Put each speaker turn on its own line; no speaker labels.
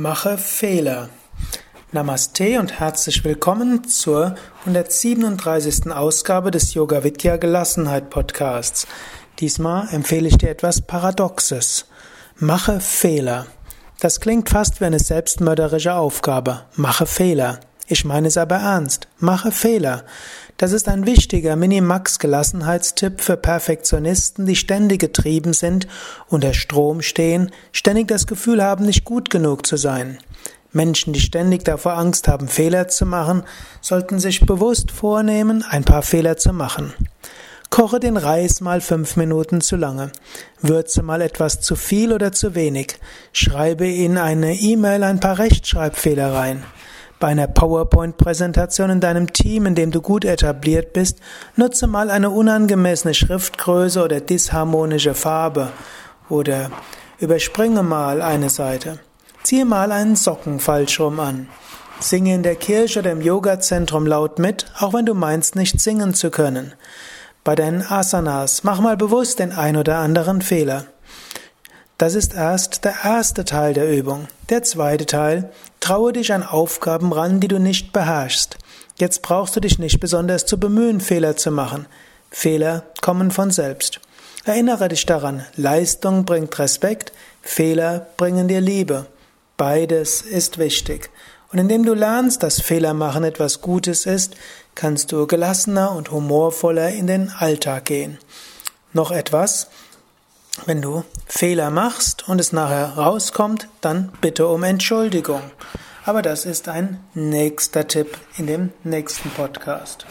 Mache Fehler. Namaste und herzlich willkommen zur 137. Ausgabe des Yoga Vidya Gelassenheit Podcasts. Diesmal empfehle ich dir etwas Paradoxes. Mache Fehler. Das klingt fast wie eine selbstmörderische Aufgabe. Mache Fehler. Ich meine es aber ernst. Mache Fehler. Das ist ein wichtiger Minimax-Gelassenheitstipp für Perfektionisten, die ständig getrieben sind, unter Strom stehen, ständig das Gefühl haben, nicht gut genug zu sein. Menschen, die ständig davor Angst haben, Fehler zu machen, sollten sich bewusst vornehmen, ein paar Fehler zu machen. Koche den Reis mal fünf Minuten zu lange. Würze mal etwas zu viel oder zu wenig. Schreibe in eine E-Mail ein paar Rechtschreibfehler rein. Bei einer PowerPoint-Präsentation in deinem Team, in dem du gut etabliert bist, nutze mal eine unangemessene Schriftgröße oder disharmonische Farbe oder überspringe mal eine Seite. Ziehe mal einen Socken falsch rum an. Singe in der Kirche oder im Yogazentrum laut mit, auch wenn du meinst, nicht singen zu können. Bei deinen Asanas mach mal bewusst den ein oder anderen Fehler. Das ist erst der erste Teil der Übung. Der zweite Teil, traue dich an Aufgaben ran, die du nicht beherrschst. Jetzt brauchst du dich nicht besonders zu bemühen, Fehler zu machen. Fehler kommen von selbst. Erinnere dich daran, Leistung bringt Respekt, Fehler bringen dir Liebe. Beides ist wichtig. Und indem du lernst, dass Fehler machen etwas Gutes ist, kannst du gelassener und humorvoller in den Alltag gehen. Noch etwas, wenn du Fehler machst und es nachher rauskommt, dann bitte um Entschuldigung. Aber das ist ein nächster Tipp in dem nächsten Podcast.